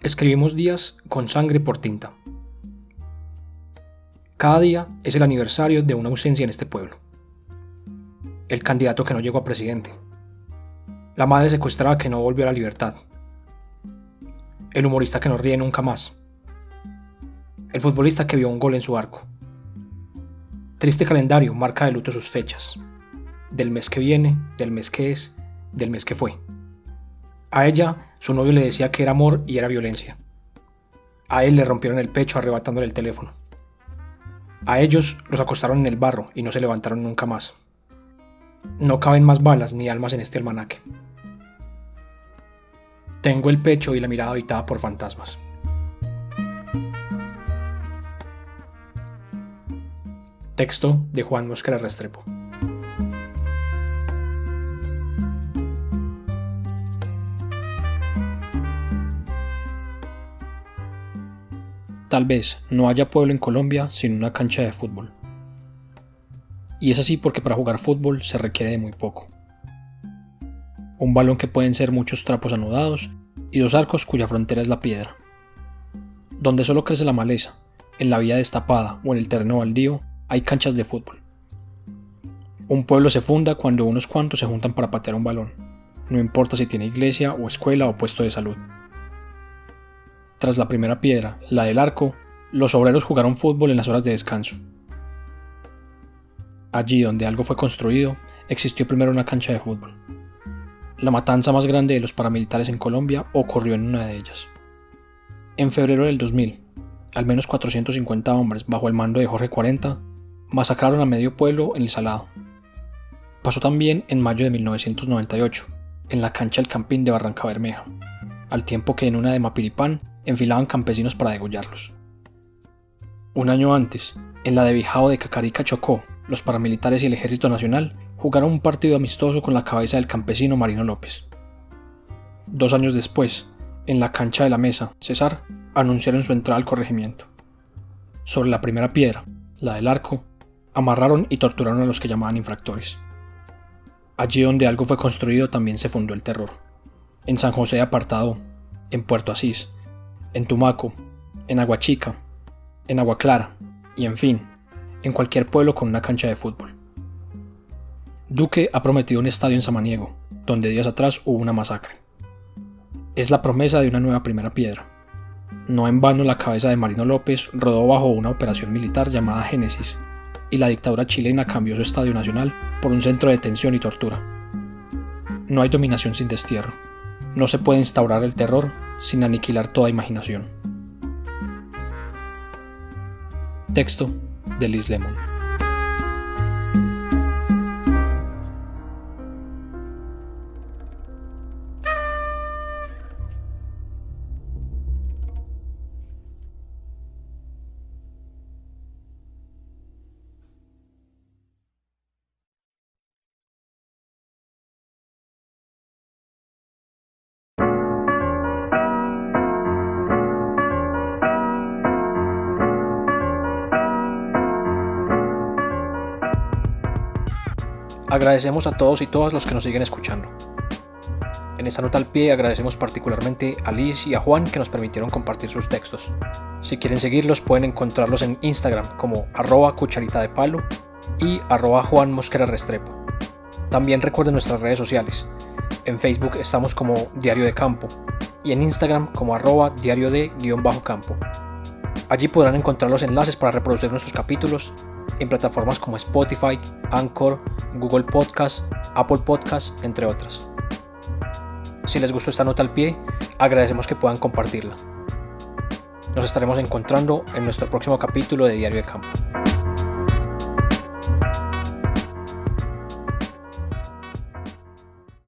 Escribimos días con sangre por tinta. Cada día es el aniversario de una ausencia en este pueblo. El candidato que no llegó a presidente. La madre secuestrada que no volvió a la libertad. El humorista que no ríe nunca más. El futbolista que vio un gol en su arco. Triste calendario marca de luto sus fechas. Del mes que viene, del mes que es, del mes que fue. A ella, su novio le decía que era amor y era violencia. A él le rompieron el pecho arrebatándole el teléfono. A ellos los acostaron en el barro y no se levantaron nunca más. No caben más balas ni almas en este almanaque. Tengo el pecho y la mirada habitada por fantasmas. Texto de Juan Mosquera Restrepo. Tal vez no haya pueblo en Colombia sin una cancha de fútbol. Y es así porque para jugar fútbol se requiere de muy poco. Un balón que pueden ser muchos trapos anudados y dos arcos cuya frontera es la piedra. Donde solo crece la maleza, en la vía destapada o en el terreno baldío, hay canchas de fútbol. Un pueblo se funda cuando unos cuantos se juntan para patear un balón, no importa si tiene iglesia o escuela o puesto de salud. Tras la primera piedra, la del arco, los obreros jugaron fútbol en las horas de descanso. Allí donde algo fue construido, existió primero una cancha de fútbol. La matanza más grande de los paramilitares en Colombia ocurrió en una de ellas. En febrero del 2000, al menos 450 hombres bajo el mando de Jorge 40 masacraron a medio pueblo en el Salado. Pasó también en mayo de 1998, en la cancha del Campín de Barranca Bermeja, al tiempo que en una de Mapiripán enfilaban campesinos para degollarlos. Un año antes, en la de Bijao de Cacarica Chocó, los paramilitares y el Ejército Nacional jugaron un partido amistoso con la cabeza del campesino Marino López. Dos años después, en la cancha de la mesa, César anunciaron su entrada al corregimiento. Sobre la primera piedra, la del arco, amarraron y torturaron a los que llamaban infractores. Allí donde algo fue construido también se fundó el terror. En San José Apartado, en Puerto Asís, en Tumaco, en Aguachica, en Agua Clara y en fin, en cualquier pueblo con una cancha de fútbol. Duque ha prometido un estadio en Samaniego, donde días atrás hubo una masacre. Es la promesa de una nueva primera piedra. No en vano la cabeza de Marino López rodó bajo una operación militar llamada Génesis, y la dictadura chilena cambió su estadio nacional por un centro de detención y tortura. No hay dominación sin destierro. No se puede instaurar el terror sin aniquilar toda imaginación. Texto de Liz Lemon. Agradecemos a todos y todas los que nos siguen escuchando. En esta nota al pie agradecemos particularmente a Liz y a Juan que nos permitieron compartir sus textos. Si quieren seguirlos pueden encontrarlos en Instagram como arroba cucharita de palo y arroba Juan Mosquera Restrepo. También recuerden nuestras redes sociales. En Facebook estamos como Diario de Campo y en Instagram como arroba diario de guion bajo campo. Allí podrán encontrar los enlaces para reproducir nuestros capítulos en plataformas como Spotify, Anchor, Google Podcast, Apple Podcast, entre otras. Si les gustó esta nota al pie, agradecemos que puedan compartirla. Nos estaremos encontrando en nuestro próximo capítulo de Diario de Campo.